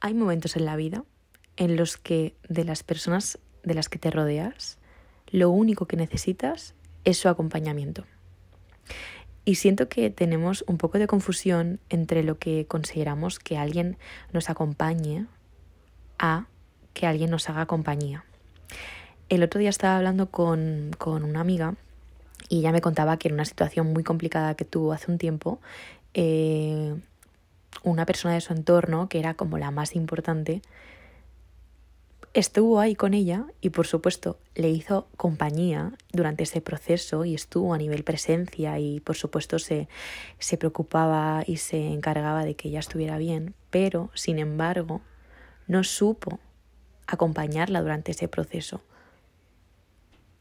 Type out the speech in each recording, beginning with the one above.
hay momentos en la vida en los que de las personas de las que te rodeas, lo único que necesitas es su acompañamiento. Y siento que tenemos un poco de confusión entre lo que consideramos que alguien nos acompañe a que alguien nos haga compañía. El otro día estaba hablando con, con una amiga y ella me contaba que en una situación muy complicada que tuvo hace un tiempo, eh, una persona de su entorno, que era como la más importante, estuvo ahí con ella y por supuesto le hizo compañía durante ese proceso y estuvo a nivel presencia y por supuesto se, se preocupaba y se encargaba de que ella estuviera bien, pero sin embargo no supo acompañarla durante ese proceso.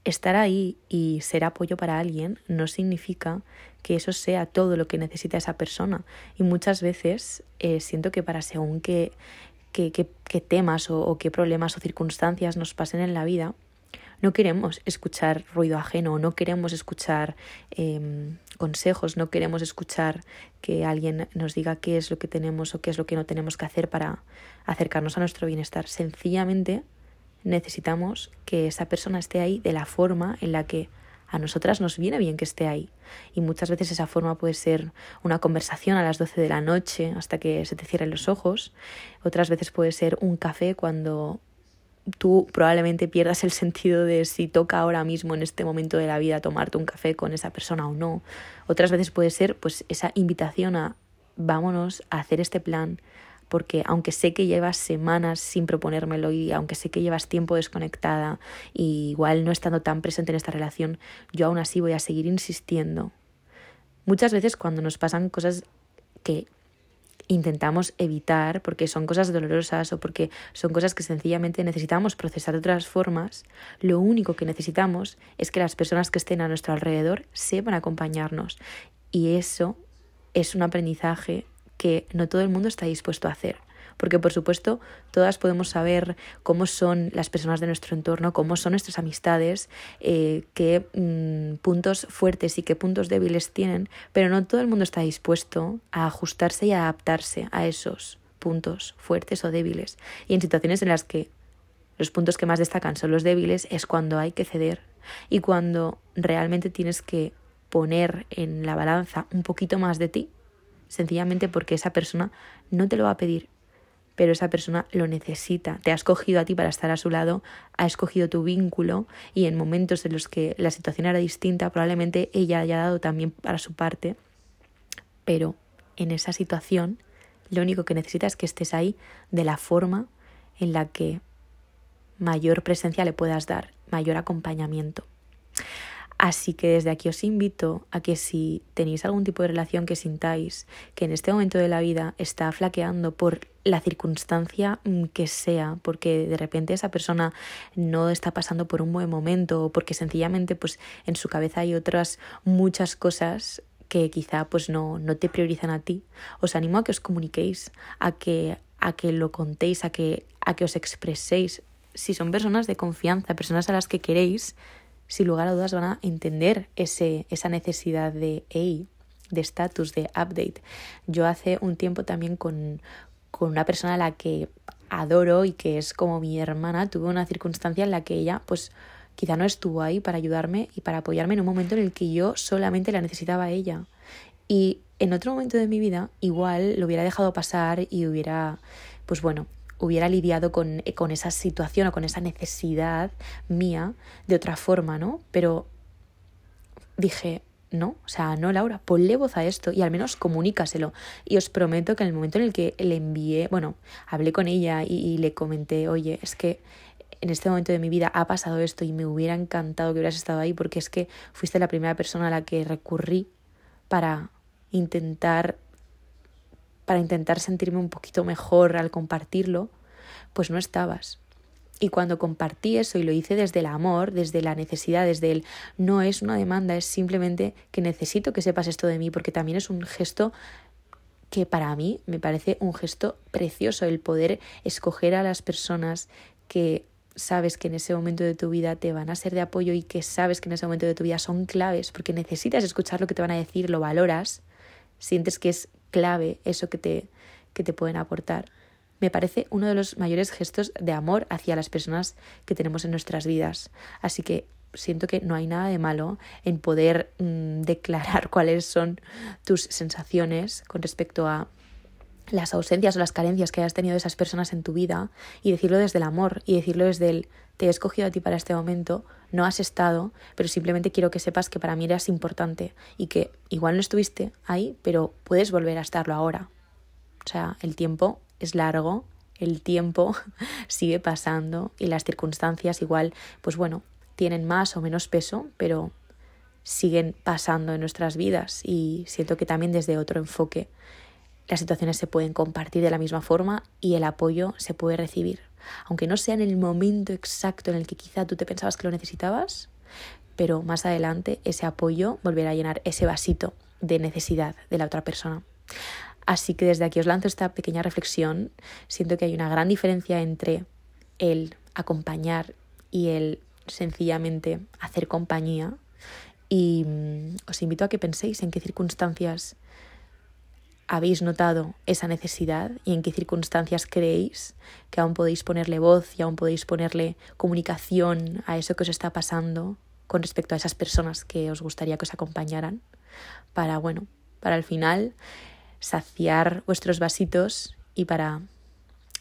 Estar ahí y ser apoyo para alguien no significa que eso sea todo lo que necesita esa persona. Y muchas veces eh, siento que para según qué, qué, temas o, qué problemas o circunstancias nos pasen en la vida, no queremos escuchar ruido ajeno, no queremos escuchar em, consejos, no queremos escuchar que alguien nos diga qué es lo que tenemos o qué es lo que no tenemos que hacer para acercarnos a nuestro bienestar. Sencillamente necesitamos que esa persona esté ahí de la forma en la que a nosotras nos viene bien que esté ahí. Y muchas veces esa forma puede ser una conversación a las 12 de la noche hasta que se te cierren los ojos. Otras veces puede ser un café cuando tú probablemente pierdas el sentido de si toca ahora mismo en este momento de la vida tomarte un café con esa persona o no. Otras veces puede ser pues esa invitación a vámonos a hacer este plan porque aunque sé que llevas semanas sin proponérmelo y aunque sé que llevas tiempo desconectada y igual no estando tan presente en esta relación, yo aún así voy a seguir insistiendo. Muchas veces cuando nos pasan cosas que intentamos evitar porque son cosas dolorosas o porque son cosas que sencillamente necesitamos procesar de otras formas, lo único que necesitamos es que las personas que estén a nuestro alrededor sepan acompañarnos. Y eso es un aprendizaje que no todo el mundo está dispuesto a hacer. Porque, por supuesto, todas podemos saber cómo son las personas de nuestro entorno, cómo son nuestras amistades, eh, qué mm, puntos fuertes y qué puntos débiles tienen, pero no todo el mundo está dispuesto a ajustarse y a adaptarse a esos puntos fuertes o débiles. Y en situaciones en las que los puntos que más destacan son los débiles es cuando hay que ceder y cuando realmente tienes que poner en la balanza un poquito más de ti sencillamente porque esa persona no te lo va a pedir, pero esa persona lo necesita, te ha escogido a ti para estar a su lado, ha escogido tu vínculo y en momentos en los que la situación era distinta, probablemente ella haya dado también para su parte, pero en esa situación lo único que necesita es que estés ahí de la forma en la que mayor presencia le puedas dar, mayor acompañamiento. Así que desde aquí os invito a que si tenéis algún tipo de relación que sintáis que en este momento de la vida está flaqueando por la circunstancia mm, que sea, porque de repente esa persona no está pasando por un buen momento o porque sencillamente pues en su cabeza hay otras muchas cosas que quizá pues no, no te priorizan a ti, os animo a que os comuniquéis, a que, a que lo contéis, a que, a que os expreséis. Si son personas de confianza, personas a las que queréis, sin lugar a dudas van a entender ese, esa necesidad de hey, de estatus, de update. Yo hace un tiempo también con, con una persona a la que adoro y que es como mi hermana, tuve una circunstancia en la que ella pues quizá no estuvo ahí para ayudarme y para apoyarme en un momento en el que yo solamente la necesitaba a ella. Y en otro momento de mi vida igual lo hubiera dejado pasar y hubiera, pues bueno, hubiera lidiado con, eh, con esa situación o con esa necesidad mía de otra forma, ¿no? Pero dije, no, o sea, no, Laura, ponle voz a esto y al menos comunícaselo. Y os prometo que en el momento en el que le envié, bueno, hablé con ella y, y, le comenté, oye, es que en este momento de mi vida ha pasado esto y me hubiera encantado que hubieras estado ahí porque es que fuiste la primera persona a la que recurrí para intentar para intentar sentirme un poquito mejor al compartirlo, pues no estabas. Y cuando compartí eso y lo hice desde el amor, desde la necesidad, desde el no es una demanda, es simplemente que necesito que sepas esto de mí, porque también es un gesto que para mí me parece un gesto precioso el poder escoger a las personas que sabes que en ese momento de tu vida te van a ser de apoyo y que sabes que en ese momento de tu vida son claves porque necesitas escuchar lo que te van a decir, lo valoras, sientes que es clave eso que te, que te pueden aportar. me parece uno de los mayores gestos de amor hacia las personas que tenemos en nuestras vidas. Así que siento que no hay nada de malo en poder mm, declarar cuáles son tus sensaciones con respecto a las ausencias o las carencias que hayas tenido de esas personas en tu vida y decirlo desde el amor y decirlo desde el te he escogido a ti para este momento, no has estado, pero simplemente quiero que sepas que para mí eras importante y que igual no estuviste ahí, pero puedes volver a estarlo ahora. O sea, el tiempo es largo, el tiempo sigue pasando y las circunstancias igual, pues bueno, tienen más o menos peso, pero siguen pasando en nuestras vidas y siento que también desde otro enfoque las situaciones se pueden compartir de la misma forma y el apoyo se puede recibir. Aunque no sea en el momento exacto en el que quizá tú te pensabas que lo necesitabas, pero más adelante ese apoyo volverá a llenar ese vasito de necesidad de la otra persona. Así que desde aquí os lanzo esta pequeña reflexión. Siento que hay una gran diferencia entre el acompañar y el sencillamente hacer compañía. Y mm, os invito a que penséis en qué circunstancias habéis notado esa necesidad y en qué circunstancias creéis que aún podéis ponerle voz y aún podéis ponerle comunicación a eso que os está pasando con respecto a esas personas que os gustaría que os acompañaran para, bueno, para al final saciar vuestros vasitos y para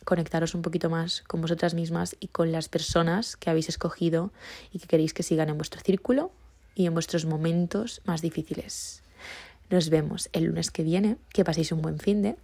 conectaros un poquito más con vosotras mismas y con las personas que habéis escogido y que queréis que sigan en vuestro círculo y en vuestros momentos más difíciles. Nos vemos el lunes que viene. Que paséis un buen fin de.